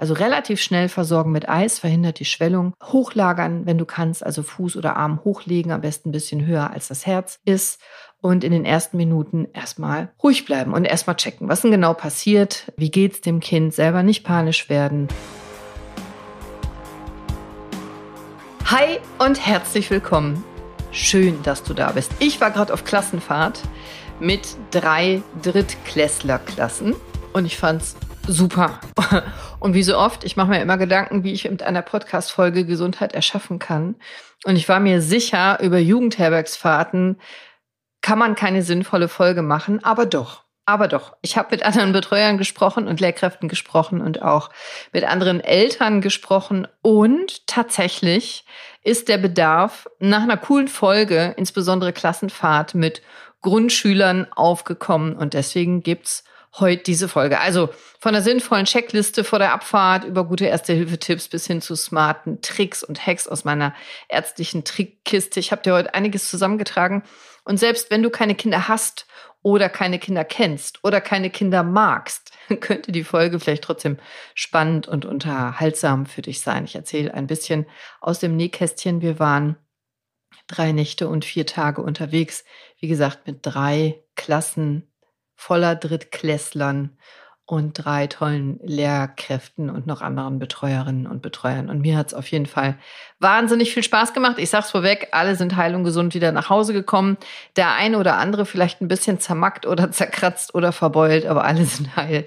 Also relativ schnell versorgen mit Eis, verhindert die Schwellung. Hochlagern, wenn du kannst, also Fuß oder Arm hochlegen, am besten ein bisschen höher als das Herz ist. Und in den ersten Minuten erstmal ruhig bleiben und erstmal checken, was denn genau passiert, wie geht's dem Kind, selber nicht panisch werden. Hi und herzlich willkommen. Schön, dass du da bist. Ich war gerade auf Klassenfahrt mit drei Drittklässlerklassen und ich fand's super. Und wie so oft, ich mache mir immer Gedanken, wie ich mit einer Podcast-Folge Gesundheit erschaffen kann. Und ich war mir sicher, über Jugendherbergsfahrten kann man keine sinnvolle Folge machen, aber doch. Aber doch, ich habe mit anderen Betreuern gesprochen und Lehrkräften gesprochen und auch mit anderen Eltern gesprochen. Und tatsächlich ist der Bedarf nach einer coolen Folge, insbesondere Klassenfahrt mit Grundschülern, aufgekommen. Und deswegen gibt's heute diese Folge. Also von der sinnvollen Checkliste vor der Abfahrt über gute Erste-Hilfe-Tipps bis hin zu smarten Tricks und Hacks aus meiner ärztlichen Trickkiste. Ich habe dir heute einiges zusammengetragen. Und selbst wenn du keine Kinder hast oder keine Kinder kennst oder keine Kinder magst, könnte die Folge vielleicht trotzdem spannend und unterhaltsam für dich sein. Ich erzähle ein bisschen aus dem Nähkästchen. Wir waren drei Nächte und vier Tage unterwegs. Wie gesagt, mit drei Klassen voller Drittklässlern und drei tollen Lehrkräften und noch anderen Betreuerinnen und Betreuern. Und mir hat es auf jeden Fall wahnsinnig viel Spaß gemacht. Ich sag's vorweg, alle sind heil und gesund wieder nach Hause gekommen. Der eine oder andere vielleicht ein bisschen zermackt oder zerkratzt oder verbeult, aber alle sind heil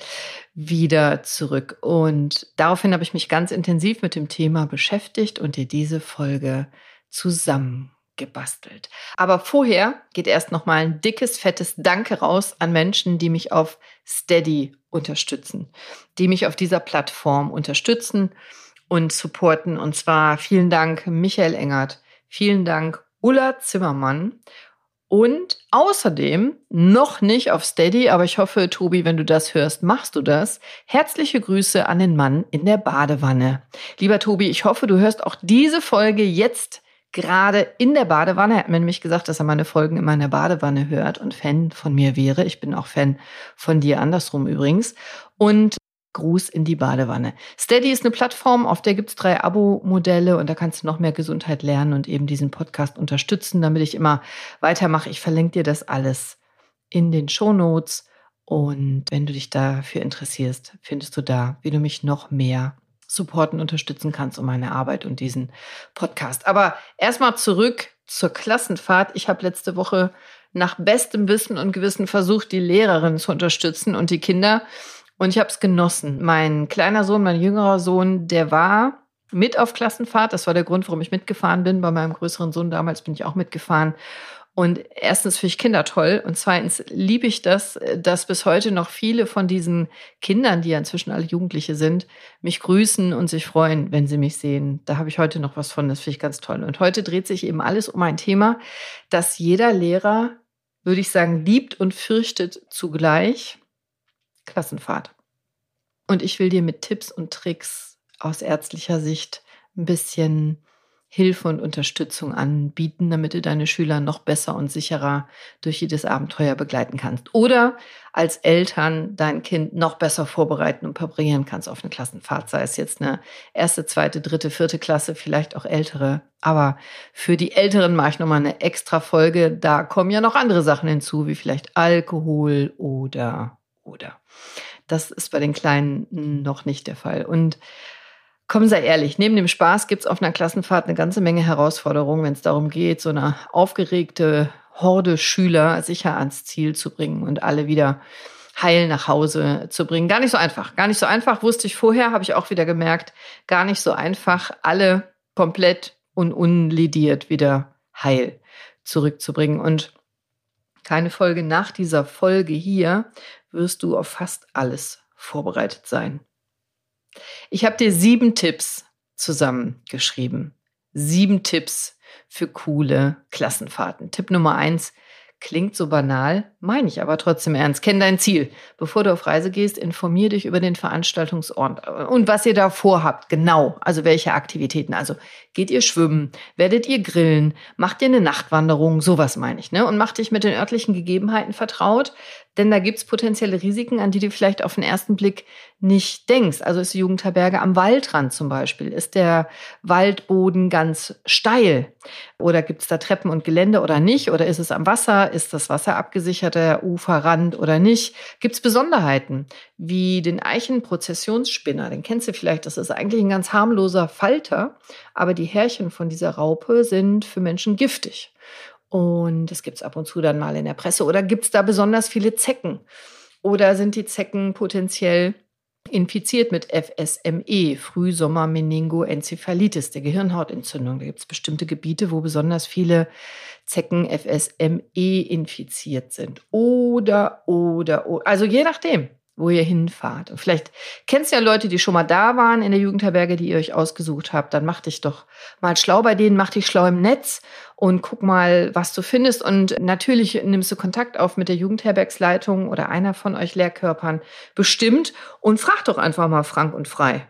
wieder zurück. Und daraufhin habe ich mich ganz intensiv mit dem Thema beschäftigt und dir diese Folge zusammen gebastelt. Aber vorher geht erst noch mal ein dickes, fettes Danke raus an Menschen, die mich auf Steady unterstützen, die mich auf dieser Plattform unterstützen und supporten. Und zwar vielen Dank Michael Engert, vielen Dank Ulla Zimmermann und außerdem noch nicht auf Steady, aber ich hoffe, Tobi, wenn du das hörst, machst du das. Herzliche Grüße an den Mann in der Badewanne. Lieber Tobi, ich hoffe, du hörst auch diese Folge jetzt gerade in der Badewanne. Er hat mir nämlich gesagt, dass er meine Folgen immer in der Badewanne hört und Fan von mir wäre. Ich bin auch Fan von dir andersrum übrigens. Und Gruß in die Badewanne. Steady ist eine Plattform, auf der gibt's drei Abo-Modelle und da kannst du noch mehr Gesundheit lernen und eben diesen Podcast unterstützen, damit ich immer weitermache. Ich verlinke dir das alles in den Show Notes. Und wenn du dich dafür interessierst, findest du da, wie du mich noch mehr supporten, unterstützen kannst um meine Arbeit und diesen Podcast. Aber erstmal zurück zur Klassenfahrt. Ich habe letzte Woche nach bestem Wissen und Gewissen versucht, die Lehrerin zu unterstützen und die Kinder. Und ich habe es genossen. Mein kleiner Sohn, mein jüngerer Sohn, der war mit auf Klassenfahrt. Das war der Grund, warum ich mitgefahren bin. Bei meinem größeren Sohn damals bin ich auch mitgefahren. Und erstens finde ich Kinder toll und zweitens liebe ich das, dass bis heute noch viele von diesen Kindern, die ja inzwischen alle Jugendliche sind, mich grüßen und sich freuen, wenn sie mich sehen. Da habe ich heute noch was von, das finde ich ganz toll. Und heute dreht sich eben alles um ein Thema, das jeder Lehrer, würde ich sagen, liebt und fürchtet zugleich. Klassenfahrt. Und ich will dir mit Tipps und Tricks aus ärztlicher Sicht ein bisschen Hilfe und Unterstützung anbieten, damit du deine Schüler noch besser und sicherer durch jedes Abenteuer begleiten kannst. Oder als Eltern dein Kind noch besser vorbereiten und präparieren kannst auf eine Klassenfahrt, sei es jetzt eine erste, zweite, dritte, vierte Klasse, vielleicht auch ältere. Aber für die Älteren mache ich nochmal eine extra Folge. Da kommen ja noch andere Sachen hinzu, wie vielleicht Alkohol oder, oder. Das ist bei den Kleinen noch nicht der Fall. Und Komm, sei ehrlich, neben dem Spaß gibt es auf einer Klassenfahrt eine ganze Menge Herausforderungen, wenn es darum geht, so eine aufgeregte Horde Schüler sicher ans Ziel zu bringen und alle wieder heil nach Hause zu bringen. Gar nicht so einfach. Gar nicht so einfach, wusste ich vorher, habe ich auch wieder gemerkt. Gar nicht so einfach, alle komplett und unlediert wieder heil zurückzubringen. Und keine Folge nach dieser Folge hier wirst du auf fast alles vorbereitet sein. Ich habe dir sieben Tipps zusammengeschrieben. Sieben Tipps für coole Klassenfahrten. Tipp Nummer eins klingt so banal, meine ich aber trotzdem ernst. Kenn dein Ziel. Bevor du auf Reise gehst, informier dich über den Veranstaltungsort und was ihr da vorhabt. Genau. Also welche Aktivitäten. Also geht ihr schwimmen? Werdet ihr grillen? Macht ihr eine Nachtwanderung? Sowas meine ich. Ne? Und macht dich mit den örtlichen Gegebenheiten vertraut. Denn da gibt's potenzielle Risiken, an die du vielleicht auf den ersten Blick nicht denkst. Also ist die Jugendherberge am Waldrand zum Beispiel. Ist der Waldboden ganz steil? Oder gibt's da Treppen und Gelände oder nicht? Oder ist es am Wasser? Ist das Wasser abgesichert, der Uferrand oder nicht? Gibt's Besonderheiten? Wie den Eichenprozessionsspinner. Den kennst du vielleicht. Das ist eigentlich ein ganz harmloser Falter. Aber die Härchen von dieser Raupe sind für Menschen giftig. Und das gibt's ab und zu dann mal in der Presse. Oder gibt's da besonders viele Zecken? Oder sind die Zecken potenziell infiziert mit FSME, Frühsommer-Meningoenzephalitis, der Gehirnhautentzündung. Da gibt's bestimmte Gebiete, wo besonders viele Zecken FSME infiziert sind. Oder, oder, oder, also je nachdem wo ihr hinfahrt. Und vielleicht kennst du ja Leute, die schon mal da waren in der Jugendherberge, die ihr euch ausgesucht habt. Dann mach dich doch mal schlau bei denen, mach dich schlau im Netz und guck mal, was du findest. Und natürlich nimmst du Kontakt auf mit der Jugendherbergsleitung oder einer von euch Lehrkörpern bestimmt und frag doch einfach mal frank und frei,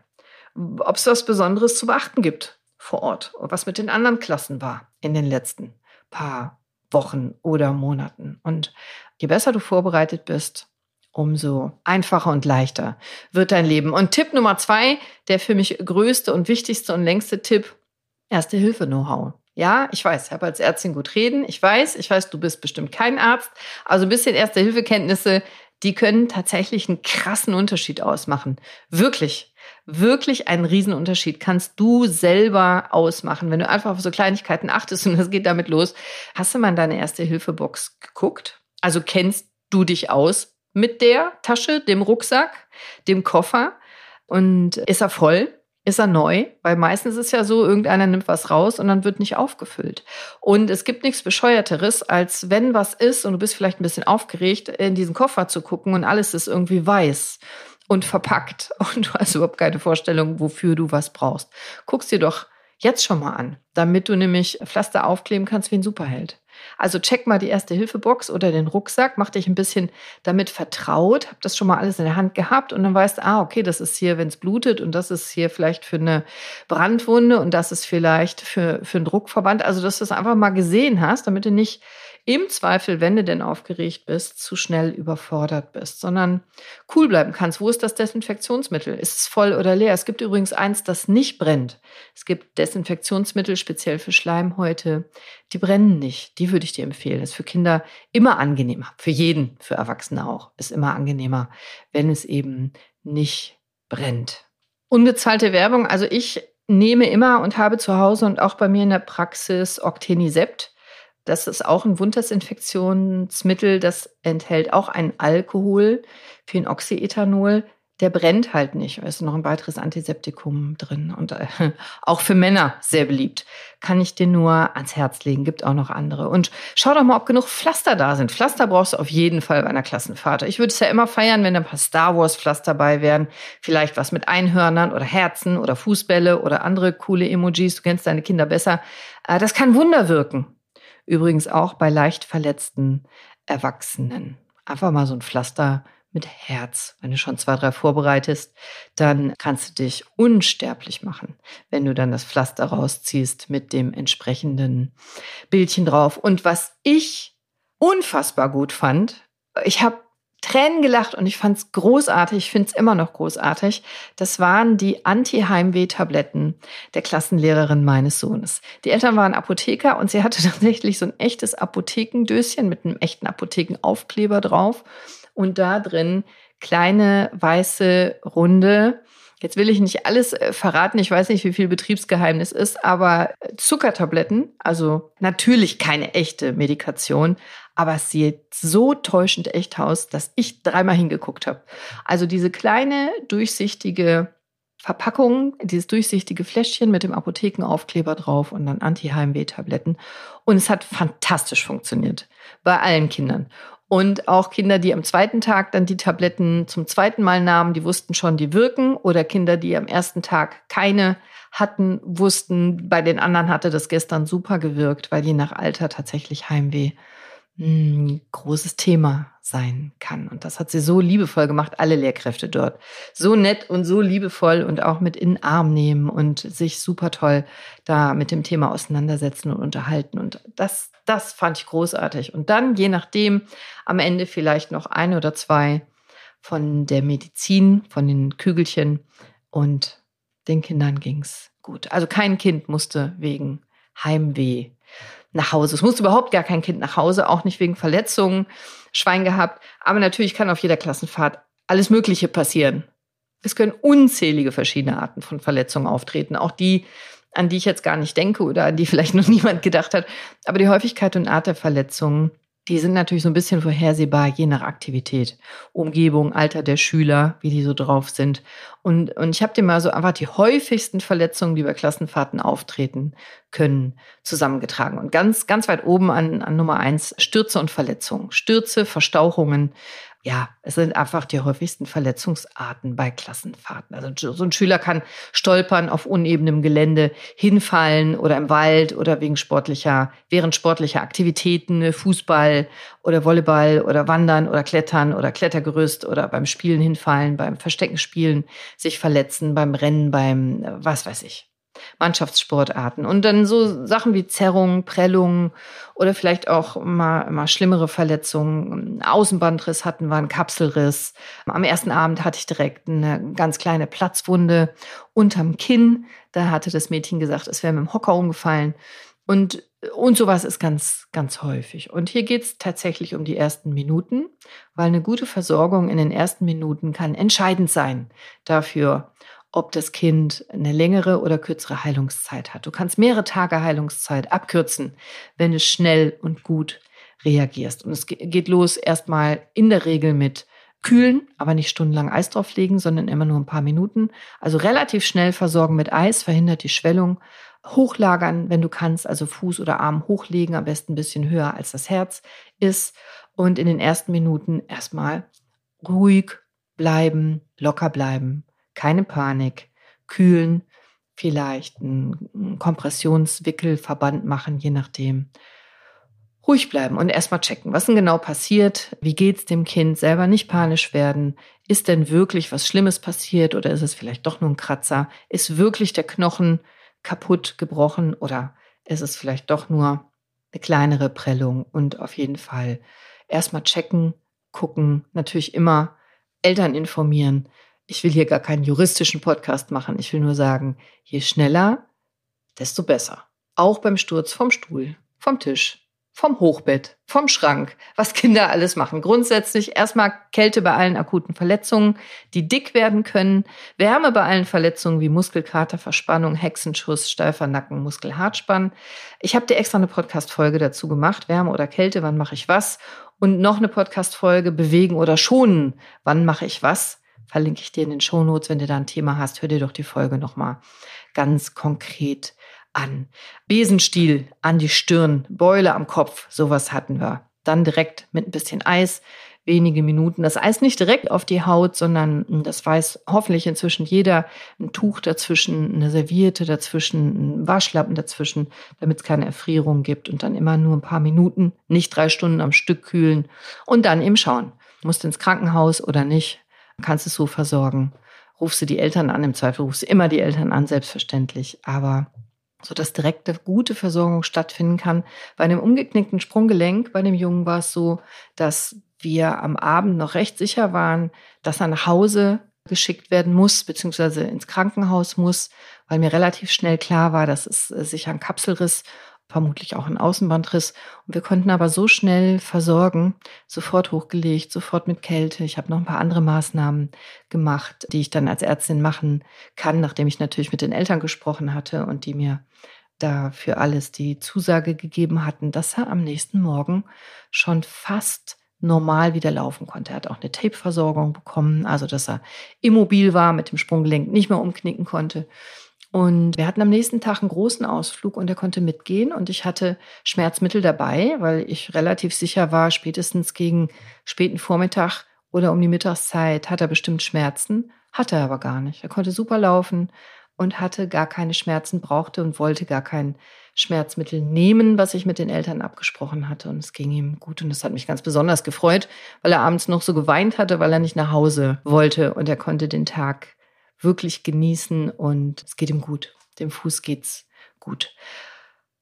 ob es was Besonderes zu beachten gibt vor Ort und was mit den anderen Klassen war in den letzten paar Wochen oder Monaten. Und je besser du vorbereitet bist, umso einfacher und leichter wird dein Leben. Und Tipp Nummer zwei, der für mich größte und wichtigste und längste Tipp, Erste Hilfe Know-how. Ja, ich weiß, ich habe als Ärztin gut reden. Ich weiß, ich weiß, du bist bestimmt kein Arzt. Also ein bisschen Erste Hilfe Kenntnisse, die können tatsächlich einen krassen Unterschied ausmachen. Wirklich, wirklich einen Riesenunterschied kannst du selber ausmachen, wenn du einfach auf so Kleinigkeiten achtest und das geht damit los. Hast du mal in deine Erste Hilfe Box geguckt? Also kennst du dich aus mit der Tasche, dem Rucksack, dem Koffer und ist er voll? Ist er neu? Weil meistens ist ja so, irgendeiner nimmt was raus und dann wird nicht aufgefüllt. Und es gibt nichts Bescheuerteres, als wenn was ist und du bist vielleicht ein bisschen aufgeregt, in diesen Koffer zu gucken und alles ist irgendwie weiß und verpackt und du hast überhaupt keine Vorstellung, wofür du was brauchst. Guckst dir doch jetzt schon mal an, damit du nämlich Pflaster aufkleben kannst wie ein Superheld. Also check mal die erste Hilfebox oder den Rucksack, mach dich ein bisschen damit vertraut, hab das schon mal alles in der Hand gehabt und dann weißt du, ah, okay, das ist hier, wenn es blutet und das ist hier vielleicht für eine Brandwunde und das ist vielleicht für, für einen Druckverband. Also, dass du es einfach mal gesehen hast, damit du nicht im Zweifel, wenn du denn aufgeregt bist, zu schnell überfordert bist, sondern cool bleiben kannst. Wo ist das Desinfektionsmittel? Ist es voll oder leer? Es gibt übrigens eins, das nicht brennt. Es gibt Desinfektionsmittel speziell für Schleimhäute. Die brennen nicht. Die würde ich dir empfehlen. ist für Kinder immer angenehmer. Für jeden, für Erwachsene auch. Ist immer angenehmer, wenn es eben nicht brennt. Unbezahlte Werbung. Also ich nehme immer und habe zu Hause und auch bei mir in der Praxis Octenisept. Das ist auch ein Wundheitsinfektionsmittel, das enthält auch einen Alkohol, Phenoxyethanol. Der brennt halt nicht. Da ist noch ein weiteres Antiseptikum drin und äh, auch für Männer sehr beliebt. Kann ich dir nur ans Herz legen. Gibt auch noch andere. Und schau doch mal, ob genug Pflaster da sind. Pflaster brauchst du auf jeden Fall bei einer Klassenfahrt. Ich würde es ja immer feiern, wenn da ein paar Star Wars Pflaster dabei wären. Vielleicht was mit Einhörnern oder Herzen oder Fußbälle oder andere coole Emojis. Du kennst deine Kinder besser. Äh, das kann Wunder wirken. Übrigens auch bei leicht verletzten Erwachsenen. Einfach mal so ein Pflaster mit Herz. Wenn du schon zwei, drei vorbereitest, dann kannst du dich unsterblich machen, wenn du dann das Pflaster rausziehst mit dem entsprechenden Bildchen drauf. Und was ich unfassbar gut fand, ich habe Tränen gelacht und ich fand es großartig, ich finde es immer noch großartig. Das waren die Anti-Heimweh-Tabletten der Klassenlehrerin meines Sohnes. Die Eltern waren Apotheker und sie hatte tatsächlich so ein echtes Apothekendöschen mit einem echten Apothekenaufkleber drauf und da drin kleine weiße runde Jetzt will ich nicht alles äh, verraten, ich weiß nicht, wie viel Betriebsgeheimnis ist, aber Zuckertabletten, also natürlich keine echte Medikation, aber es sieht so täuschend echt aus, dass ich dreimal hingeguckt habe. Also diese kleine, durchsichtige Verpackung, dieses durchsichtige Fläschchen mit dem Apothekenaufkleber drauf und dann Anti-Heimweh-Tabletten. Und es hat fantastisch funktioniert bei allen Kindern. Und auch Kinder, die am zweiten Tag dann die Tabletten zum zweiten Mal nahmen, die wussten schon, die wirken. Oder Kinder, die am ersten Tag keine hatten, wussten, bei den anderen hatte das gestern super gewirkt, weil je nach Alter tatsächlich Heimweh ein großes Thema sein kann. Und das hat sie so liebevoll gemacht, alle Lehrkräfte dort. So nett und so liebevoll und auch mit in den Arm nehmen und sich super toll da mit dem Thema auseinandersetzen und unterhalten. Und das, das fand ich großartig. Und dann, je nachdem, am Ende vielleicht noch ein oder zwei von der Medizin, von den Kügelchen und den Kindern ging's gut. Also kein Kind musste wegen Heimweh nach Hause. Es musste überhaupt gar kein Kind nach Hause, auch nicht wegen Verletzungen, Schwein gehabt. Aber natürlich kann auf jeder Klassenfahrt alles Mögliche passieren. Es können unzählige verschiedene Arten von Verletzungen auftreten, auch die, an die ich jetzt gar nicht denke oder an die vielleicht noch niemand gedacht hat. Aber die Häufigkeit und Art der Verletzungen die sind natürlich so ein bisschen vorhersehbar, je nach Aktivität, Umgebung, Alter der Schüler, wie die so drauf sind. Und, und ich habe dir mal so einfach die häufigsten Verletzungen, die bei Klassenfahrten auftreten können, zusammengetragen. Und ganz, ganz weit oben an, an Nummer eins Stürze und Verletzungen. Stürze, Verstauchungen, ja, es sind einfach die häufigsten Verletzungsarten bei Klassenfahrten. Also so ein Schüler kann stolpern auf unebenem Gelände, hinfallen oder im Wald oder wegen sportlicher, während sportlicher Aktivitäten, Fußball oder Volleyball oder Wandern oder Klettern oder Klettergerüst oder beim Spielen hinfallen, beim Verstecken spielen, sich verletzen, beim Rennen, beim was weiß ich. Mannschaftssportarten. Und dann so Sachen wie Zerrung, Prellung oder vielleicht auch mal, mal schlimmere Verletzungen. Außenbandriss hatten wir, einen Kapselriss. Am ersten Abend hatte ich direkt eine ganz kleine Platzwunde unterm Kinn. Da hatte das Mädchen gesagt, es wäre mit dem Hocker umgefallen. Und, und sowas ist ganz, ganz häufig. Und hier geht es tatsächlich um die ersten Minuten, weil eine gute Versorgung in den ersten Minuten kann entscheidend sein dafür, ob das Kind eine längere oder kürzere Heilungszeit hat. Du kannst mehrere Tage Heilungszeit abkürzen, wenn du schnell und gut reagierst. Und es geht los erstmal in der Regel mit kühlen, aber nicht stundenlang Eis drauflegen, sondern immer nur ein paar Minuten. Also relativ schnell versorgen mit Eis, verhindert die Schwellung. Hochlagern, wenn du kannst, also Fuß oder Arm hochlegen, am besten ein bisschen höher als das Herz ist. Und in den ersten Minuten erstmal ruhig bleiben, locker bleiben, keine Panik, kühlen, vielleicht einen Kompressionswickelverband machen, je nachdem. Ruhig bleiben und erstmal checken, was denn genau passiert, wie geht's dem Kind, selber nicht panisch werden, ist denn wirklich was Schlimmes passiert oder ist es vielleicht doch nur ein Kratzer, ist wirklich der Knochen kaputt, gebrochen oder ist es vielleicht doch nur eine kleinere Prellung? Und auf jeden Fall erstmal checken, gucken, natürlich immer Eltern informieren, ich will hier gar keinen juristischen Podcast machen. Ich will nur sagen, je schneller, desto besser. Auch beim Sturz vom Stuhl, vom Tisch, vom Hochbett, vom Schrank, was Kinder alles machen. Grundsätzlich erstmal Kälte bei allen akuten Verletzungen, die dick werden können, Wärme bei allen Verletzungen wie Muskelkater, Verspannung, Hexenschuss, steifer Nacken, Muskelhartspann. Ich habe dir extra eine Podcast-Folge dazu gemacht, Wärme oder Kälte, wann mache ich was? Und noch eine Podcast-Folge, Bewegen oder Schonen, wann mache ich was? Verlinke ich dir in den Shownotes. Wenn du da ein Thema hast, hör dir doch die Folge nochmal ganz konkret an. Besenstiel an die Stirn, Beule am Kopf, sowas hatten wir. Dann direkt mit ein bisschen Eis, wenige Minuten. Das Eis nicht direkt auf die Haut, sondern hm, das weiß hoffentlich inzwischen jeder. Ein Tuch dazwischen, eine Serviette dazwischen, ein Waschlappen dazwischen, damit es keine Erfrierung gibt. Und dann immer nur ein paar Minuten, nicht drei Stunden am Stück kühlen und dann eben schauen. Musst ins Krankenhaus oder nicht? Kannst es so versorgen. Rufst du die Eltern an, im Zweifel rufst du immer die Eltern an, selbstverständlich. Aber so dass direkte gute Versorgung stattfinden kann. Bei einem umgeknickten Sprunggelenk bei dem Jungen war es so, dass wir am Abend noch recht sicher waren, dass er nach Hause geschickt werden muss, beziehungsweise ins Krankenhaus muss, weil mir relativ schnell klar war, dass es sich ein Kapselriss vermutlich auch ein Außenbandriss. Und wir konnten aber so schnell versorgen, sofort hochgelegt, sofort mit Kälte. Ich habe noch ein paar andere Maßnahmen gemacht, die ich dann als Ärztin machen kann, nachdem ich natürlich mit den Eltern gesprochen hatte und die mir da für alles die Zusage gegeben hatten, dass er am nächsten Morgen schon fast normal wieder laufen konnte. Er hat auch eine Tape-Versorgung bekommen, also dass er immobil war, mit dem Sprunggelenk nicht mehr umknicken konnte. Und wir hatten am nächsten Tag einen großen Ausflug und er konnte mitgehen und ich hatte Schmerzmittel dabei, weil ich relativ sicher war, spätestens gegen späten Vormittag oder um die Mittagszeit hat er bestimmt Schmerzen. Hatte er aber gar nicht. Er konnte super laufen und hatte gar keine Schmerzen, brauchte und wollte gar kein Schmerzmittel nehmen, was ich mit den Eltern abgesprochen hatte. Und es ging ihm gut und das hat mich ganz besonders gefreut, weil er abends noch so geweint hatte, weil er nicht nach Hause wollte und er konnte den Tag wirklich genießen und es geht ihm gut. Dem Fuß geht's gut.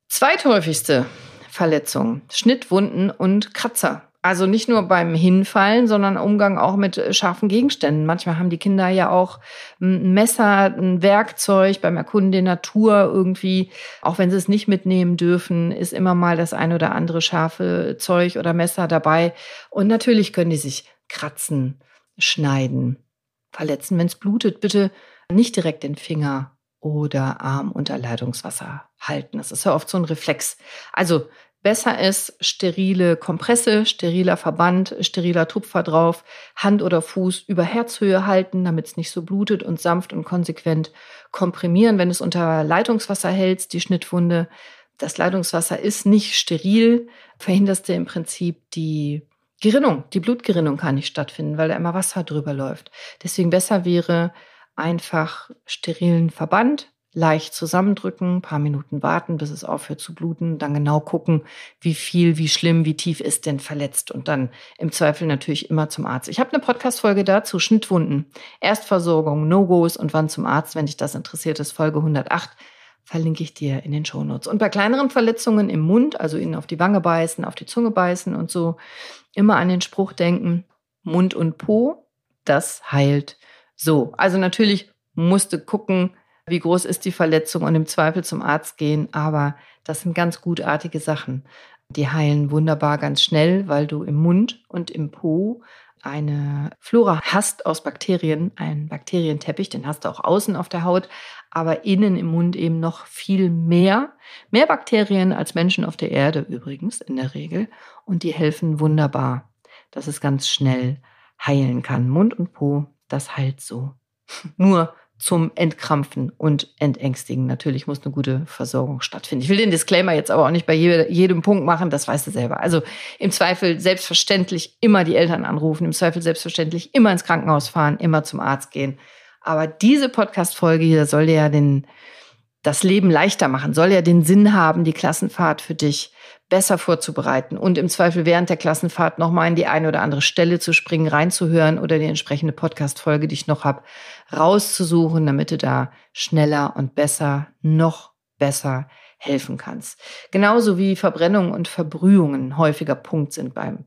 Zweithäufigste Verletzung, Schnittwunden und Kratzer. Also nicht nur beim Hinfallen, sondern Umgang auch mit äh, scharfen Gegenständen. Manchmal haben die Kinder ja auch ein Messer, ein Werkzeug beim Erkunden der Natur irgendwie. Auch wenn sie es nicht mitnehmen dürfen, ist immer mal das ein oder andere scharfe Zeug oder Messer dabei. Und natürlich können die sich kratzen, schneiden, verletzen. Wenn es blutet, bitte nicht direkt den Finger oder Arm unter Leitungswasser halten. Das ist ja oft so ein Reflex. Also Besser ist sterile Kompresse, steriler Verband, steriler Tupfer drauf, Hand oder Fuß über Herzhöhe halten, damit es nicht so blutet und sanft und konsequent komprimieren. Wenn es unter Leitungswasser hältst, die Schnittwunde, das Leitungswasser ist nicht steril, verhinderst du im Prinzip die Gerinnung. Die Blutgerinnung kann nicht stattfinden, weil da immer Wasser drüber läuft. Deswegen besser wäre einfach sterilen Verband, leicht zusammendrücken, paar Minuten warten, bis es aufhört zu bluten, dann genau gucken, wie viel, wie schlimm, wie tief ist denn verletzt und dann im Zweifel natürlich immer zum Arzt. Ich habe eine Podcast-Folge dazu, Schnittwunden, Erstversorgung, No-Gos und wann zum Arzt, wenn dich das interessiert ist, Folge 108 verlinke ich dir in den Shownotes. Und bei kleineren Verletzungen im Mund, also ihnen auf die Wange beißen, auf die Zunge beißen und so, immer an den Spruch denken, Mund und Po, das heilt so. Also natürlich musste gucken, wie groß ist die Verletzung und im Zweifel zum Arzt gehen. Aber das sind ganz gutartige Sachen. Die heilen wunderbar ganz schnell, weil du im Mund und im Po eine Flora hast aus Bakterien, einen Bakterienteppich, den hast du auch außen auf der Haut, aber innen im Mund eben noch viel mehr. Mehr Bakterien als Menschen auf der Erde übrigens in der Regel. Und die helfen wunderbar, dass es ganz schnell heilen kann. Mund und Po, das heilt so. Nur zum Entkrampfen und Entängstigen. Natürlich muss eine gute Versorgung stattfinden. Ich will den Disclaimer jetzt aber auch nicht bei jedem Punkt machen, das weißt du selber. Also im Zweifel selbstverständlich immer die Eltern anrufen, im Zweifel selbstverständlich immer ins Krankenhaus fahren, immer zum Arzt gehen. Aber diese Podcast-Folge hier soll ja den, das Leben leichter machen, soll ja den Sinn haben, die Klassenfahrt für dich besser vorzubereiten und im Zweifel während der Klassenfahrt nochmal in die eine oder andere Stelle zu springen, reinzuhören oder die entsprechende Podcast-Folge, die ich noch habe, rauszusuchen, damit du da schneller und besser, noch besser helfen kannst. Genauso wie Verbrennungen und Verbrühungen häufiger Punkt sind beim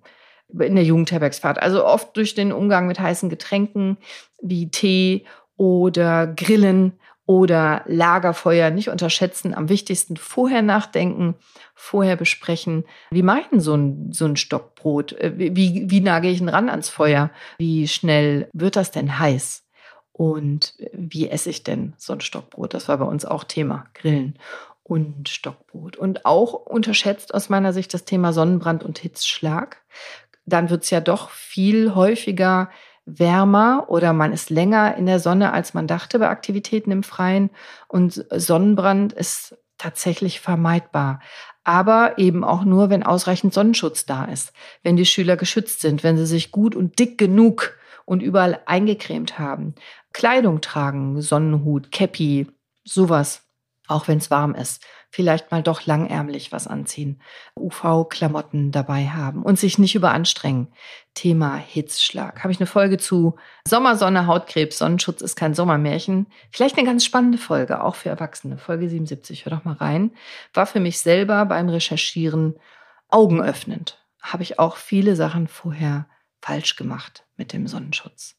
in der Jugendherbergsfahrt. Also oft durch den Umgang mit heißen Getränken wie Tee oder Grillen oder Lagerfeuer nicht unterschätzen. Am wichtigsten vorher nachdenken, vorher besprechen. Wie mache ich denn so ein, so ein Stockbrot? Äh, wie, wie nage ich ihn ran ans Feuer? Wie schnell wird das denn heiß? Und wie esse ich denn so ein Stockbrot? Das war bei uns auch Thema, Grillen und Stockbrot. Und auch unterschätzt aus meiner Sicht das Thema Sonnenbrand und Hitzschlag. Dann wird es ja doch viel häufiger wärmer oder man ist länger in der Sonne, als man dachte bei Aktivitäten im Freien. Und Sonnenbrand ist tatsächlich vermeidbar. Aber eben auch nur, wenn ausreichend Sonnenschutz da ist, wenn die Schüler geschützt sind, wenn sie sich gut und dick genug und überall eingecremt haben. Kleidung tragen, Sonnenhut, Käppi, sowas, auch wenn es warm ist vielleicht mal doch langärmlich was anziehen, UV-Klamotten dabei haben und sich nicht überanstrengen. Thema Hitzschlag. Habe ich eine Folge zu Sommersonne, Hautkrebs, Sonnenschutz ist kein Sommermärchen. Vielleicht eine ganz spannende Folge, auch für Erwachsene. Folge 77, hör doch mal rein. War für mich selber beim Recherchieren augenöffnend. Habe ich auch viele Sachen vorher falsch gemacht mit dem Sonnenschutz.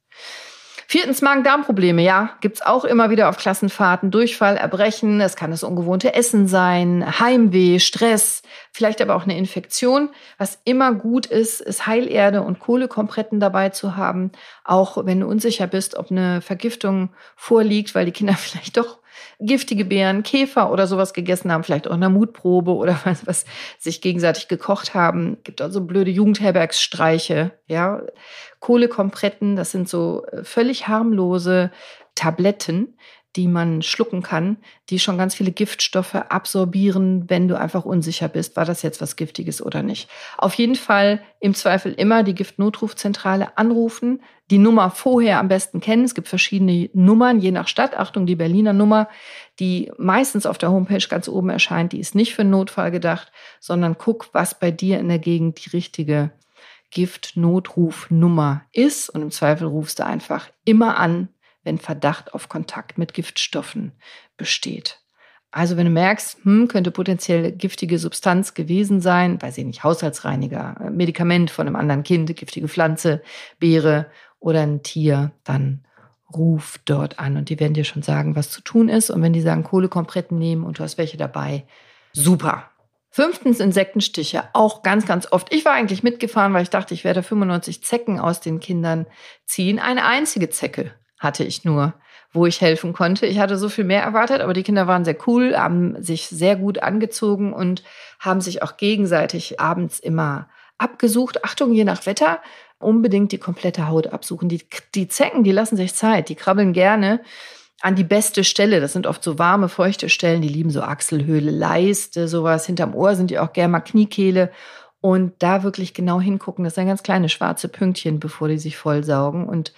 Viertens Magen-Darm-Probleme, ja, gibt's auch immer wieder auf Klassenfahrten. Durchfall, Erbrechen, es kann das ungewohnte Essen sein, Heimweh, Stress, vielleicht aber auch eine Infektion. Was immer gut ist, ist Heilerde und Kohlekompretten dabei zu haben. Auch wenn du unsicher bist, ob eine Vergiftung vorliegt, weil die Kinder vielleicht doch giftige Beeren, Käfer oder sowas gegessen haben, vielleicht auch eine Mutprobe oder was, was sich gegenseitig gekocht haben. Gibt also blöde Jugendherbergsstreiche, ja. Kohlekompretten, das sind so äh, völlig harmlose Tabletten, die man schlucken kann, die schon ganz viele Giftstoffe absorbieren, wenn du einfach unsicher bist, war das jetzt was Giftiges oder nicht. Auf jeden Fall im Zweifel immer die Giftnotrufzentrale anrufen, die Nummer vorher am besten kennen. Es gibt verschiedene Nummern, je nach Stadt. Achtung, die Berliner Nummer, die meistens auf der Homepage ganz oben erscheint, die ist nicht für einen Notfall gedacht, sondern guck, was bei dir in der Gegend die richtige Giftnotrufnummer ist. Und im Zweifel rufst du einfach immer an, wenn Verdacht auf Kontakt mit Giftstoffen besteht. Also wenn du merkst, hm, könnte potenziell giftige Substanz gewesen sein, weiß ich nicht, Haushaltsreiniger, äh, Medikament von einem anderen Kind, giftige Pflanze, Beere oder ein Tier, dann ruf dort an und die werden dir schon sagen, was zu tun ist. Und wenn die sagen, Kohlekompretten nehmen und du hast welche dabei, super. Fünftens Insektenstiche, auch ganz, ganz oft. Ich war eigentlich mitgefahren, weil ich dachte, ich werde 95 Zecken aus den Kindern ziehen. Eine einzige Zecke hatte ich nur, wo ich helfen konnte. Ich hatte so viel mehr erwartet, aber die Kinder waren sehr cool, haben sich sehr gut angezogen und haben sich auch gegenseitig abends immer abgesucht. Achtung, je nach Wetter unbedingt die komplette Haut absuchen. Die, die Zecken, die lassen sich Zeit, die krabbeln gerne an die beste Stelle. Das sind oft so warme, feuchte Stellen. Die lieben so Achselhöhle, Leiste, sowas. Hinterm Ohr sind die auch gerne mal Kniekehle. Und da wirklich genau hingucken. Das sind ganz kleine schwarze Pünktchen, bevor die sich vollsaugen. Und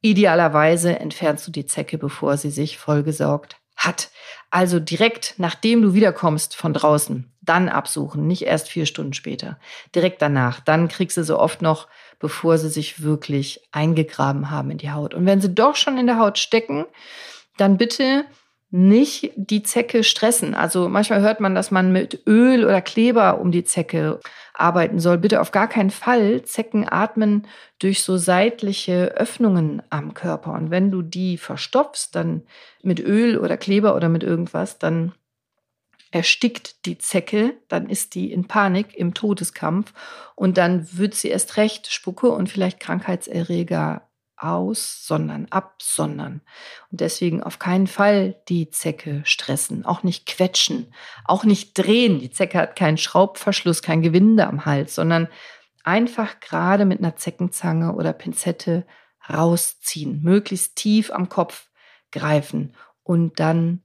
Idealerweise entfernst du die Zecke, bevor sie sich vollgesaugt hat. Also direkt nachdem du wiederkommst von draußen, dann absuchen, nicht erst vier Stunden später. Direkt danach. Dann kriegst du sie oft noch, bevor sie sich wirklich eingegraben haben in die Haut. Und wenn sie doch schon in der Haut stecken, dann bitte nicht die Zecke stressen. Also manchmal hört man, dass man mit Öl oder Kleber um die Zecke arbeiten soll. Bitte auf gar keinen Fall. Zecken atmen durch so seitliche Öffnungen am Körper. Und wenn du die verstopfst, dann mit Öl oder Kleber oder mit irgendwas, dann erstickt die Zecke, dann ist die in Panik im Todeskampf und dann wird sie erst recht Spucke und vielleicht Krankheitserreger aus, sondern absondern. Und deswegen auf keinen Fall die Zecke stressen, auch nicht quetschen, auch nicht drehen. Die Zecke hat keinen Schraubverschluss, kein Gewinde am Hals, sondern einfach gerade mit einer Zeckenzange oder Pinzette rausziehen, möglichst tief am Kopf greifen und dann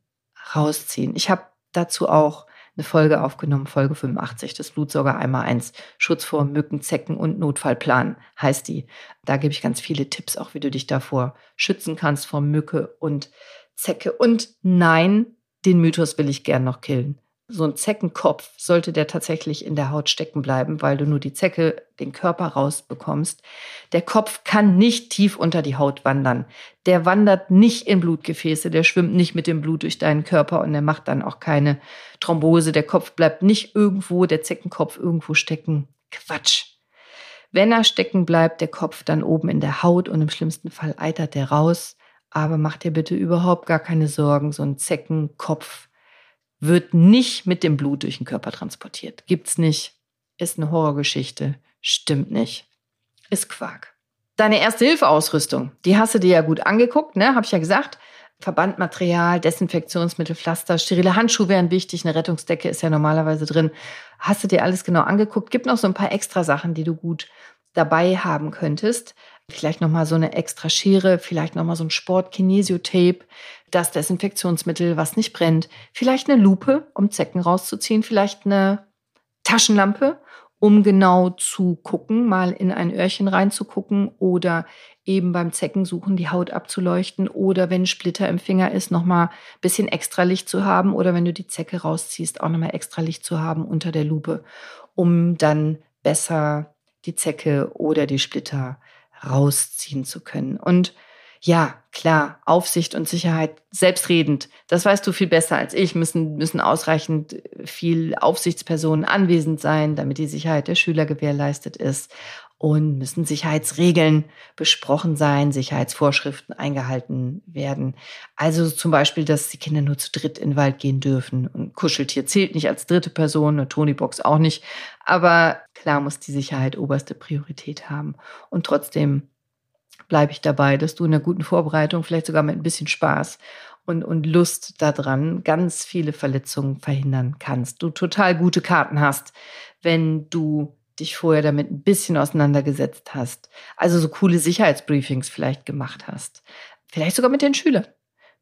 rausziehen. Ich habe dazu auch eine Folge aufgenommen, Folge 85, das Blutsauger einmal eins, Schutz vor Mücken, Zecken und Notfallplan heißt die. Da gebe ich ganz viele Tipps, auch wie du dich davor schützen kannst vor Mücke und Zecke. Und nein, den Mythos will ich gern noch killen so ein Zeckenkopf sollte der tatsächlich in der Haut stecken bleiben, weil du nur die Zecke, den Körper rausbekommst. Der Kopf kann nicht tief unter die Haut wandern. Der wandert nicht in Blutgefäße, der schwimmt nicht mit dem Blut durch deinen Körper und der macht dann auch keine Thrombose. Der Kopf bleibt nicht irgendwo, der Zeckenkopf irgendwo stecken. Quatsch. Wenn er stecken bleibt, der Kopf dann oben in der Haut und im schlimmsten Fall eitert der raus. Aber mach dir bitte überhaupt gar keine Sorgen, so ein Zeckenkopf wird nicht mit dem Blut durch den Körper transportiert. Gibt's nicht. Ist eine Horrorgeschichte. Stimmt nicht. Ist Quark. Deine Erste-Hilfe-Ausrüstung, die hast du dir ja gut angeguckt, ne? Hab ich ja gesagt. Verbandmaterial, Desinfektionsmittel, Pflaster, sterile Handschuhe wären wichtig, eine Rettungsdecke ist ja normalerweise drin. Hast du dir alles genau angeguckt? Gibt noch so ein paar extra Sachen, die du gut dabei haben könntest. Vielleicht nochmal so eine extra Schere, vielleicht nochmal so ein Sport-Kinesio-Tape, das Desinfektionsmittel, was nicht brennt, vielleicht eine Lupe, um Zecken rauszuziehen, vielleicht eine Taschenlampe, um genau zu gucken, mal in ein Öhrchen reinzugucken oder eben beim Zeckensuchen die Haut abzuleuchten oder wenn Splitter im Finger ist, nochmal ein bisschen extra Licht zu haben oder wenn du die Zecke rausziehst, auch nochmal extra Licht zu haben unter der Lupe, um dann besser die Zecke oder die Splitter rausziehen zu können. Und ja, klar, Aufsicht und Sicherheit selbstredend. Das weißt du viel besser als ich. Müssen, müssen ausreichend viel Aufsichtspersonen anwesend sein, damit die Sicherheit der Schüler gewährleistet ist. Und müssen Sicherheitsregeln besprochen sein, Sicherheitsvorschriften eingehalten werden. Also zum Beispiel, dass die Kinder nur zu dritt in den Wald gehen dürfen. Und Kuscheltier zählt nicht als dritte Person, eine Tonybox auch nicht. Aber klar muss die Sicherheit oberste Priorität haben. Und trotzdem bleibe ich dabei, dass du in einer guten Vorbereitung, vielleicht sogar mit ein bisschen Spaß und, und Lust daran ganz viele Verletzungen verhindern kannst. Du total gute Karten hast, wenn du dich vorher damit ein bisschen auseinandergesetzt hast. Also so coole Sicherheitsbriefings vielleicht gemacht hast. Vielleicht sogar mit den Schülern.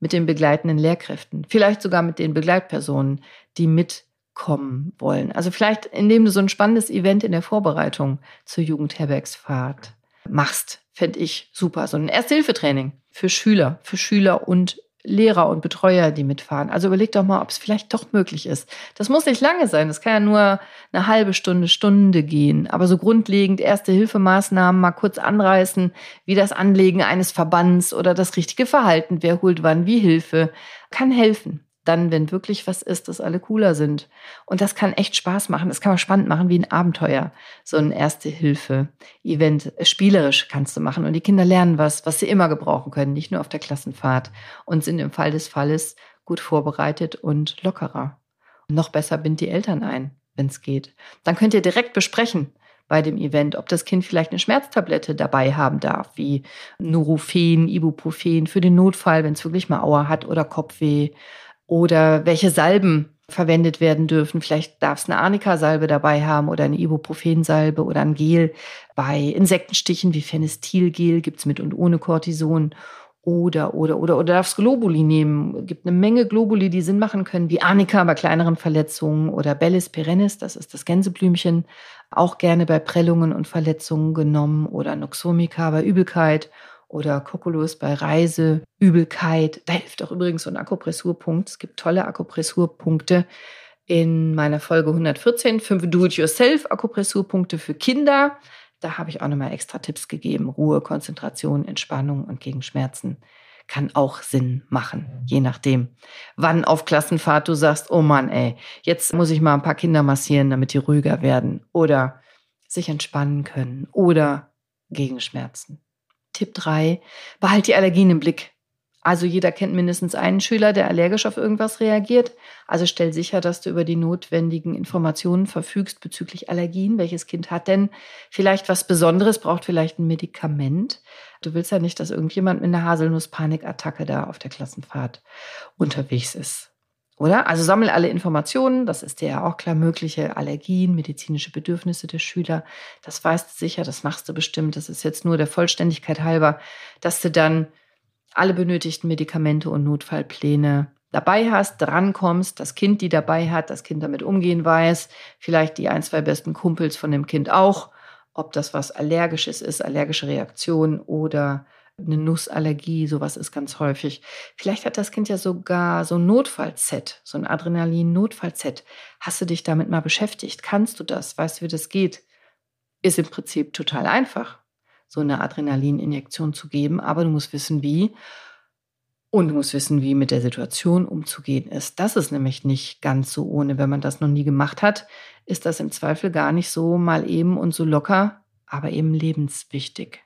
mit den begleitenden Lehrkräften, vielleicht sogar mit den Begleitpersonen, die mitkommen wollen. Also vielleicht, indem du so ein spannendes Event in der Vorbereitung zur Jugendherbergsfahrt machst, fände ich super. So ein Erste-Hilfe-Training für Schüler, für Schüler und Lehrer und Betreuer, die mitfahren. Also überleg doch mal, ob es vielleicht doch möglich ist. Das muss nicht lange sein. Das kann ja nur eine halbe Stunde, Stunde gehen. Aber so grundlegend Erste-Hilfemaßnahmen mal kurz anreißen, wie das Anlegen eines Verbands oder das richtige Verhalten, wer holt wann wie Hilfe, kann helfen dann, wenn wirklich was ist, dass alle cooler sind. Und das kann echt Spaß machen. Das kann man spannend machen wie ein Abenteuer. So ein Erste-Hilfe-Event. Spielerisch kannst du machen. Und die Kinder lernen was, was sie immer gebrauchen können, nicht nur auf der Klassenfahrt. Und sind im Fall des Falles gut vorbereitet und lockerer. Und noch besser bind die Eltern ein, wenn es geht. Dann könnt ihr direkt besprechen, bei dem Event, ob das Kind vielleicht eine Schmerztablette dabei haben darf, wie Nurofen, Ibuprofen für den Notfall, wenn es wirklich mal Aua hat oder Kopfweh oder welche Salben verwendet werden dürfen. Vielleicht darf es eine Arnika-Salbe dabei haben oder eine Ibuprofen-Salbe oder ein Gel. Bei Insektenstichen wie Phenestilgel gibt's mit und ohne Cortison. Oder, oder, oder, oder darfst Globuli nehmen. Gibt eine Menge Globuli, die Sinn machen können, wie Arnika bei kleineren Verletzungen oder Bellis perennis, das ist das Gänseblümchen, auch gerne bei Prellungen und Verletzungen genommen oder Noxomica bei Übelkeit oder Kokulus bei Reiseübelkeit. Da hilft auch übrigens so ein Akupressurpunkt. Es gibt tolle Akupressurpunkte in meiner Folge 114, fünf Do-it-yourself-Akupressurpunkte für Kinder. Da habe ich auch nochmal extra Tipps gegeben. Ruhe, Konzentration, Entspannung und gegen Schmerzen kann auch Sinn machen, je nachdem, wann auf Klassenfahrt du sagst, oh Mann, ey, jetzt muss ich mal ein paar Kinder massieren, damit die ruhiger werden oder sich entspannen können oder gegen Schmerzen. Tipp 3, behalt die Allergien im Blick. Also jeder kennt mindestens einen Schüler, der allergisch auf irgendwas reagiert. Also stell sicher, dass du über die notwendigen Informationen verfügst bezüglich Allergien. Welches Kind hat denn vielleicht was Besonderes, braucht vielleicht ein Medikament. Du willst ja nicht, dass irgendjemand mit einer Haselnuss-Panikattacke da auf der Klassenfahrt unterwegs ist. Oder? Also sammel alle Informationen, das ist dir ja auch klar, mögliche Allergien, medizinische Bedürfnisse der Schüler. Das weißt du sicher, das machst du bestimmt. Das ist jetzt nur der Vollständigkeit halber, dass du dann alle benötigten Medikamente und Notfallpläne dabei hast, drankommst, das Kind die dabei hat, das Kind damit umgehen weiß, vielleicht die ein, zwei besten Kumpels von dem Kind auch, ob das was Allergisches ist, allergische Reaktion oder eine Nussallergie, sowas ist ganz häufig. Vielleicht hat das Kind ja sogar so ein Notfallset, so ein Adrenalin-Notfallset. Hast du dich damit mal beschäftigt? Kannst du das? Weißt du, wie das geht? Ist im Prinzip total einfach, so eine Adrenalininjektion zu geben, aber du musst wissen, wie. Und du musst wissen, wie mit der Situation umzugehen ist. Das ist nämlich nicht ganz so ohne. Wenn man das noch nie gemacht hat, ist das im Zweifel gar nicht so mal eben und so locker, aber eben lebenswichtig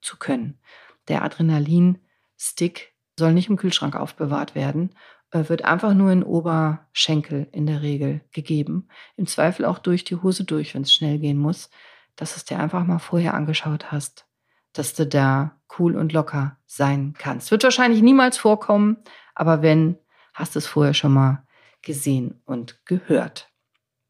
zu können. Der Adrenalin-Stick soll nicht im Kühlschrank aufbewahrt werden, äh, wird einfach nur in Oberschenkel in der Regel gegeben. Im Zweifel auch durch die Hose durch, wenn es schnell gehen muss, dass du es dir einfach mal vorher angeschaut hast, dass du da cool und locker sein kannst. Wird wahrscheinlich niemals vorkommen, aber wenn, hast du es vorher schon mal gesehen und gehört.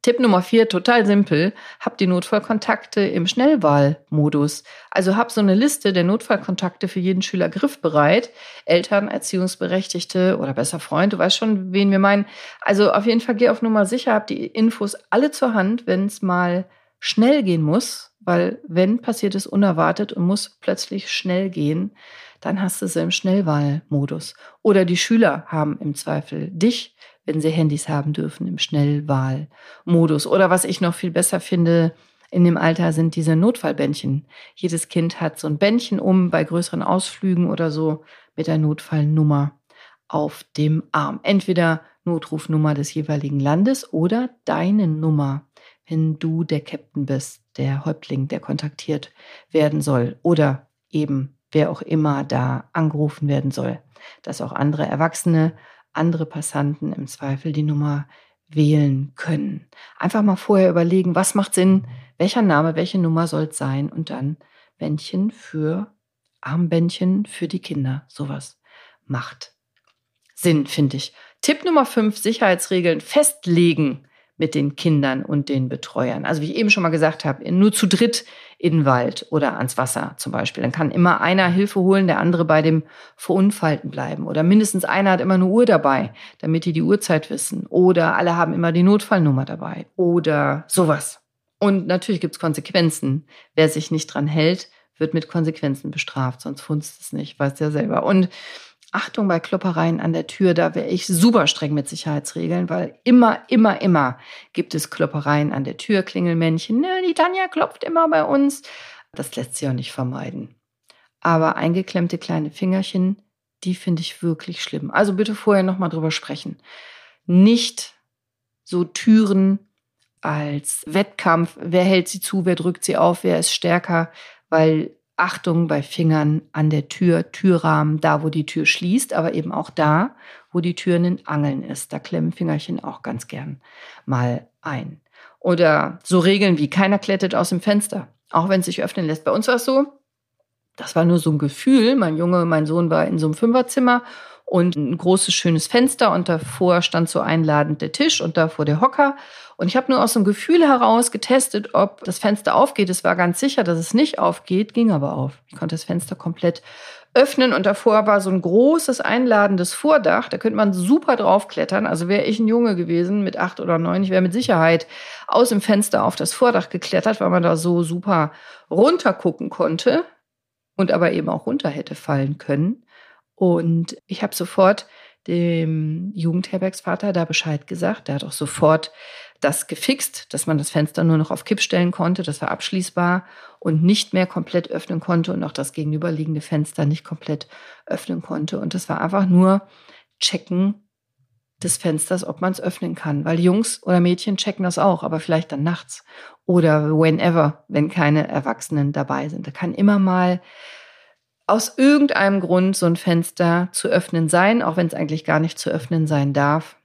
Tipp Nummer vier, total simpel. Hab die Notfallkontakte im Schnellwahlmodus. Also hab so eine Liste der Notfallkontakte für jeden Schüler griffbereit. Eltern, Erziehungsberechtigte oder besser Freund, du weißt schon, wen wir meinen. Also auf jeden Fall geh auf Nummer sicher, hab die Infos alle zur Hand, wenn es mal schnell gehen muss. Weil wenn passiert es unerwartet und muss plötzlich schnell gehen, dann hast du sie im Schnellwahlmodus. Oder die Schüler haben im Zweifel dich wenn sie Handys haben dürfen im Schnellwahlmodus. Oder was ich noch viel besser finde, in dem Alter sind diese Notfallbändchen. Jedes Kind hat so ein Bändchen um bei größeren Ausflügen oder so mit der Notfallnummer auf dem Arm. Entweder Notrufnummer des jeweiligen Landes oder deine Nummer, wenn du der Captain bist, der Häuptling, der kontaktiert werden soll oder eben wer auch immer da angerufen werden soll, dass auch andere Erwachsene andere Passanten im Zweifel die Nummer wählen können. Einfach mal vorher überlegen, was macht Sinn, welcher Name, welche Nummer soll es sein und dann Bändchen für Armbändchen für die Kinder. Sowas macht Sinn, finde ich. Tipp Nummer 5, Sicherheitsregeln festlegen mit den Kindern und den Betreuern. Also wie ich eben schon mal gesagt habe, nur zu dritt in den Wald oder ans Wasser zum Beispiel. Dann kann immer einer Hilfe holen, der andere bei dem Verunfallten bleiben. Oder mindestens einer hat immer eine Uhr dabei, damit die die Uhrzeit wissen. Oder alle haben immer die Notfallnummer dabei. Oder sowas. Und natürlich gibt es Konsequenzen. Wer sich nicht dran hält, wird mit Konsequenzen bestraft, sonst funzt es nicht, weißt ja selber. Und Achtung bei Kloppereien an der Tür, da wäre ich super streng mit Sicherheitsregeln, weil immer, immer, immer gibt es Kloppereien an der Tür, Klingelmännchen, ne, die Tanja klopft immer bei uns. Das lässt sich auch nicht vermeiden. Aber eingeklemmte kleine Fingerchen, die finde ich wirklich schlimm. Also bitte vorher nochmal drüber sprechen. Nicht so Türen als Wettkampf, wer hält sie zu, wer drückt sie auf, wer ist stärker, weil Achtung bei Fingern an der Tür, Türrahmen, da wo die Tür schließt, aber eben auch da, wo die Tür in den Angeln ist. Da klemmen Fingerchen auch ganz gern mal ein. Oder so Regeln wie keiner klettert aus dem Fenster, auch wenn es sich öffnen lässt. Bei uns war es so, das war nur so ein Gefühl. Mein Junge, mein Sohn war in so einem Fünferzimmer und ein großes, schönes Fenster und davor stand so einladend der Tisch und davor der Hocker. Und ich habe nur aus einem Gefühl heraus getestet, ob das Fenster aufgeht. Es war ganz sicher, dass es nicht aufgeht, ging aber auf. Ich konnte das Fenster komplett öffnen und davor war so ein großes einladendes Vordach. Da könnte man super draufklettern. Also wäre ich ein Junge gewesen mit acht oder neun, ich wäre mit Sicherheit aus dem Fenster auf das Vordach geklettert, weil man da so super runtergucken konnte und aber eben auch runter hätte fallen können. Und ich habe sofort dem Jugendherbergsvater da Bescheid gesagt. Der hat auch sofort das gefixt, dass man das Fenster nur noch auf Kipp stellen konnte, das war abschließbar und nicht mehr komplett öffnen konnte und auch das gegenüberliegende Fenster nicht komplett öffnen konnte. Und das war einfach nur checken des Fensters, ob man es öffnen kann. Weil Jungs oder Mädchen checken das auch, aber vielleicht dann nachts oder whenever, wenn keine Erwachsenen dabei sind. Da kann immer mal aus irgendeinem Grund so ein Fenster zu öffnen sein, auch wenn es eigentlich gar nicht zu öffnen sein darf.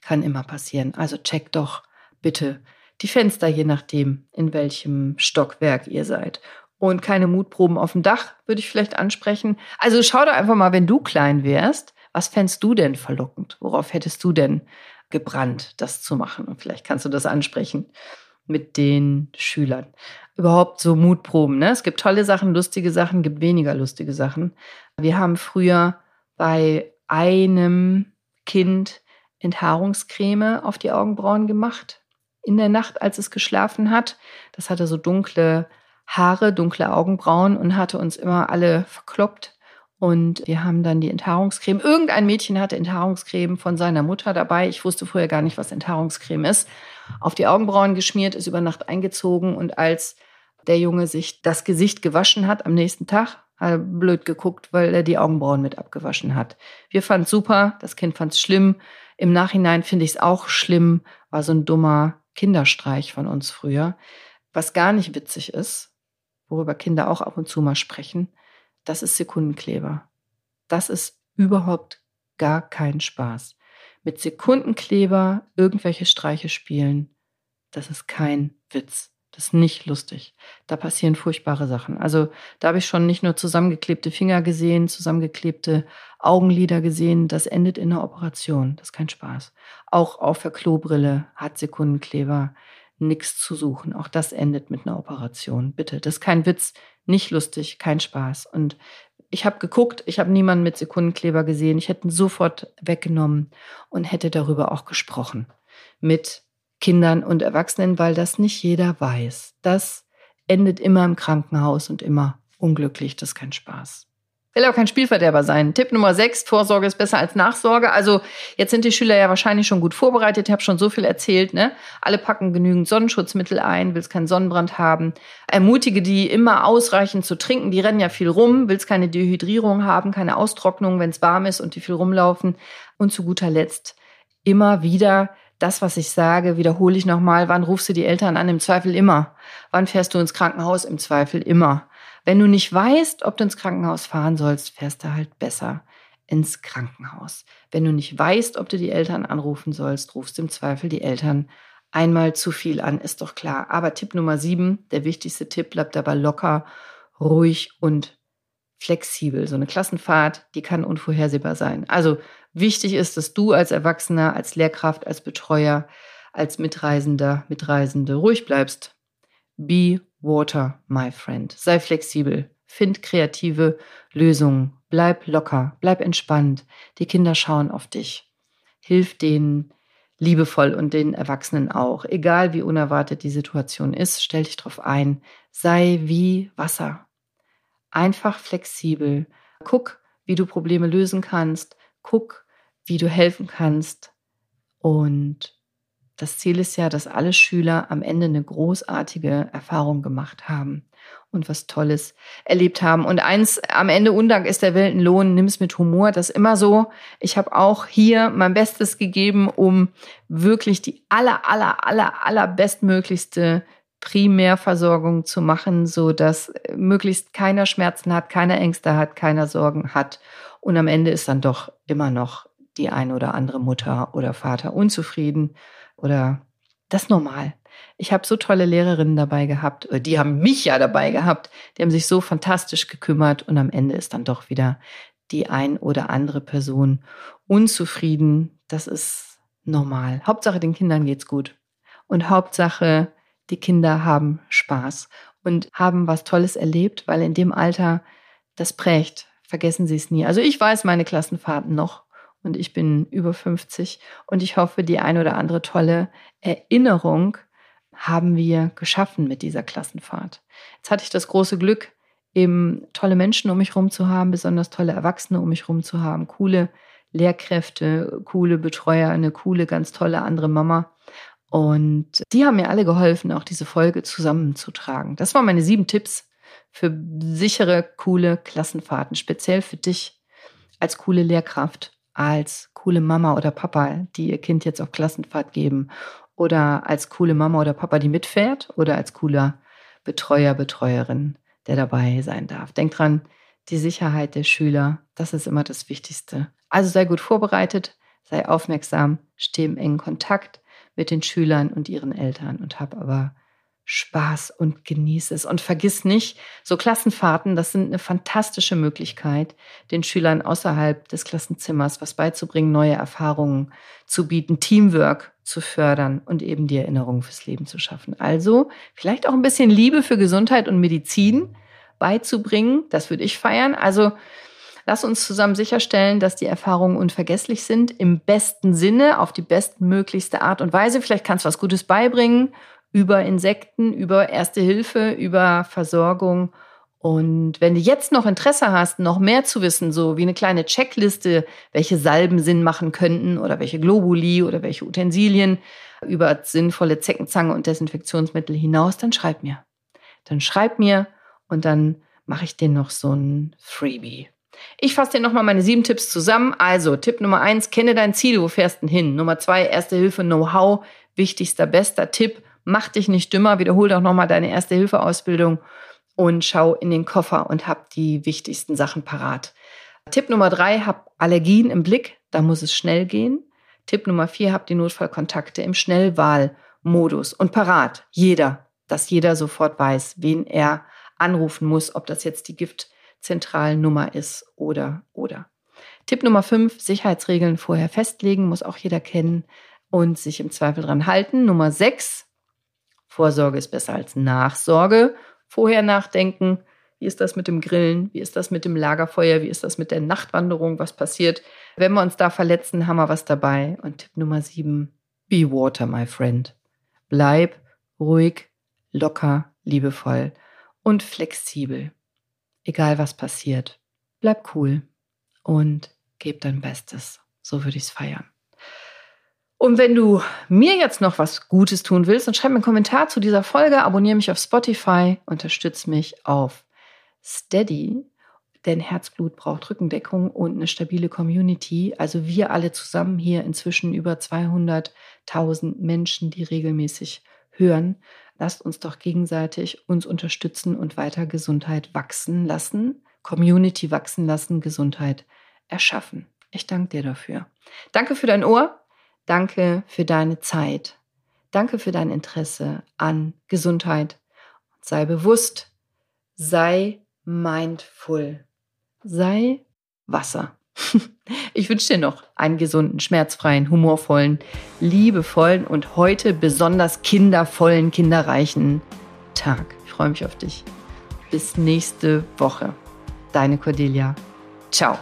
Kann immer passieren. Also check doch bitte die Fenster, je nachdem, in welchem Stockwerk ihr seid. Und keine Mutproben auf dem Dach würde ich vielleicht ansprechen. Also schau doch einfach mal, wenn du klein wärst, was fändst du denn verlockend? Worauf hättest du denn gebrannt, das zu machen? Und vielleicht kannst du das ansprechen mit den Schülern. Überhaupt so Mutproben. Ne? Es gibt tolle Sachen, lustige Sachen, gibt weniger lustige Sachen. Wir haben früher bei einem Kind Enthaarungscreme auf die Augenbrauen gemacht. In der Nacht, als es geschlafen hat. Das hatte so dunkle Haare, dunkle Augenbrauen und hatte uns immer alle verkloppt. Und wir haben dann die Enthaarungscreme. Irgendein Mädchen hatte Enthaarungscreme von seiner Mutter dabei. Ich wusste vorher gar nicht, was Enthaarungscreme ist. Auf die Augenbrauen geschmiert, ist über Nacht eingezogen. Und als der Junge sich das Gesicht gewaschen hat am nächsten Tag, hat er blöd geguckt, weil er die Augenbrauen mit abgewaschen hat. Wir fanden es super, das Kind fand es schlimm. Im Nachhinein finde ich es auch schlimm, war so ein dummer Kinderstreich von uns früher. Was gar nicht witzig ist, worüber Kinder auch ab und zu mal sprechen, das ist Sekundenkleber. Das ist überhaupt gar kein Spaß. Mit Sekundenkleber irgendwelche Streiche spielen, das ist kein Witz. Das ist nicht lustig. Da passieren furchtbare Sachen. Also da habe ich schon nicht nur zusammengeklebte Finger gesehen, zusammengeklebte Augenlider gesehen. Das endet in einer Operation. Das ist kein Spaß. Auch auf der Klobrille hat Sekundenkleber nichts zu suchen. Auch das endet mit einer Operation. Bitte, das ist kein Witz, nicht lustig, kein Spaß. Und ich habe geguckt, ich habe niemanden mit Sekundenkleber gesehen. Ich hätte ihn sofort weggenommen und hätte darüber auch gesprochen. Mit Kindern und Erwachsenen, weil das nicht jeder weiß. Das endet immer im Krankenhaus und immer unglücklich. Das ist kein Spaß. Will auch kein Spielverderber sein. Tipp Nummer 6, Vorsorge ist besser als Nachsorge. Also jetzt sind die Schüler ja wahrscheinlich schon gut vorbereitet. Ich habe schon so viel erzählt. Ne? Alle packen genügend Sonnenschutzmittel ein, willst keinen Sonnenbrand haben. Ermutige die immer ausreichend zu trinken. Die rennen ja viel rum, willst keine Dehydrierung haben, keine Austrocknung, wenn es warm ist und die viel rumlaufen. Und zu guter Letzt immer wieder das, was ich sage, wiederhole ich nochmal. Wann rufst du die Eltern an? Im Zweifel immer. Wann fährst du ins Krankenhaus? Im Zweifel immer. Wenn du nicht weißt, ob du ins Krankenhaus fahren sollst, fährst du halt besser ins Krankenhaus. Wenn du nicht weißt, ob du die Eltern anrufen sollst, rufst im Zweifel die Eltern einmal zu viel an, ist doch klar. Aber Tipp Nummer sieben, der wichtigste Tipp, bleibt dabei locker, ruhig und flexibel. So eine Klassenfahrt, die kann unvorhersehbar sein. Also wichtig ist, dass du als Erwachsener, als Lehrkraft, als Betreuer als Mitreisender, Mitreisende ruhig bleibst. Be water, my friend. Sei flexibel. Find kreative Lösungen. Bleib locker. Bleib entspannt. Die Kinder schauen auf dich. Hilf denen liebevoll und den Erwachsenen auch. Egal wie unerwartet die Situation ist, stell dich drauf ein. Sei wie Wasser. Einfach flexibel. Guck, wie du Probleme lösen kannst. Guck, wie du helfen kannst. Und das Ziel ist ja, dass alle Schüler am Ende eine großartige Erfahrung gemacht haben und was Tolles erlebt haben. Und eins am Ende Undank ist der Welt ein Lohn, nimm es mit Humor. Das ist immer so. Ich habe auch hier mein Bestes gegeben, um wirklich die aller, aller, aller, aller bestmöglichste Primärversorgung zu machen, so dass möglichst keiner Schmerzen hat, keiner Ängste hat, keiner Sorgen hat. Und am Ende ist dann doch immer noch die eine oder andere Mutter oder Vater unzufrieden oder das normal. Ich habe so tolle Lehrerinnen dabei gehabt, die haben mich ja dabei gehabt, die haben sich so fantastisch gekümmert und am Ende ist dann doch wieder die ein oder andere Person unzufrieden. Das ist normal. Hauptsache den Kindern geht's gut und Hauptsache die Kinder haben Spaß und haben was Tolles erlebt, weil in dem Alter das prägt. Vergessen Sie es nie. Also ich weiß meine Klassenfahrten noch und ich bin über 50 und ich hoffe, die ein oder andere tolle Erinnerung haben wir geschaffen mit dieser Klassenfahrt. Jetzt hatte ich das große Glück, eben tolle Menschen um mich herum zu haben, besonders tolle Erwachsene um mich herum zu haben, coole Lehrkräfte, coole Betreuer, eine coole, ganz tolle andere Mama. Und die haben mir alle geholfen, auch diese Folge zusammenzutragen. Das waren meine sieben Tipps für sichere, coole Klassenfahrten, speziell für dich als coole Lehrkraft als coole Mama oder Papa, die ihr Kind jetzt auf Klassenfahrt geben oder als coole Mama oder Papa, die mitfährt oder als cooler Betreuer, Betreuerin, der dabei sein darf. Denk dran, die Sicherheit der Schüler, das ist immer das Wichtigste. Also sei gut vorbereitet, sei aufmerksam, steh im engen Kontakt mit den Schülern und ihren Eltern und hab aber Spaß und genieße es. Und vergiss nicht, so Klassenfahrten, das sind eine fantastische Möglichkeit, den Schülern außerhalb des Klassenzimmers was beizubringen, neue Erfahrungen zu bieten, Teamwork zu fördern und eben die Erinnerung fürs Leben zu schaffen. Also vielleicht auch ein bisschen Liebe für Gesundheit und Medizin beizubringen. Das würde ich feiern. Also Lass uns zusammen sicherstellen, dass die Erfahrungen unvergesslich sind, im besten Sinne, auf die bestmöglichste Art und Weise. Vielleicht kannst du was Gutes beibringen über Insekten, über Erste Hilfe, über Versorgung. Und wenn du jetzt noch Interesse hast, noch mehr zu wissen, so wie eine kleine Checkliste, welche Salben Sinn machen könnten oder welche Globuli oder welche Utensilien über sinnvolle Zeckenzange und Desinfektionsmittel hinaus, dann schreib mir. Dann schreib mir und dann mache ich dir noch so ein Freebie. Ich fasse dir nochmal meine sieben Tipps zusammen. Also, Tipp Nummer eins, kenne dein Ziel, wo fährst du hin? Nummer zwei, Erste Hilfe, Know-how, wichtigster, bester Tipp mach dich nicht dümmer, wiederhol doch nochmal deine Erste-Hilfe-Ausbildung und schau in den Koffer und hab die wichtigsten Sachen parat. Tipp Nummer drei, hab Allergien im Blick, da muss es schnell gehen. Tipp Nummer vier, hab die Notfallkontakte im Schnellwahlmodus und parat. Jeder, dass jeder sofort weiß, wen er anrufen muss, ob das jetzt die Giftzentralnummer ist oder, oder. Tipp Nummer fünf, Sicherheitsregeln vorher festlegen, muss auch jeder kennen und sich im Zweifel dran halten. Nummer sechs, Vorsorge ist besser als Nachsorge. Vorher nachdenken, wie ist das mit dem Grillen, wie ist das mit dem Lagerfeuer, wie ist das mit der Nachtwanderung, was passiert. Wenn wir uns da verletzen, haben wir was dabei. Und Tipp Nummer sieben, be water, my friend. Bleib ruhig, locker, liebevoll und flexibel. Egal was passiert. Bleib cool und gib dein Bestes. So würde ich es feiern. Und wenn du mir jetzt noch was Gutes tun willst, dann schreib mir einen Kommentar zu dieser Folge, abonniere mich auf Spotify, unterstütze mich auf Steady, denn Herzblut braucht Rückendeckung und eine stabile Community. Also wir alle zusammen hier inzwischen über 200.000 Menschen, die regelmäßig hören. Lasst uns doch gegenseitig uns unterstützen und weiter Gesundheit wachsen lassen, Community wachsen lassen, Gesundheit erschaffen. Ich danke dir dafür. Danke für dein Ohr. Danke für deine Zeit. Danke für dein Interesse an Gesundheit. Sei bewusst, sei mindful, sei Wasser. Ich wünsche dir noch einen gesunden, schmerzfreien, humorvollen, liebevollen und heute besonders kindervollen, kinderreichen Tag. Ich freue mich auf dich. Bis nächste Woche. Deine Cordelia. Ciao.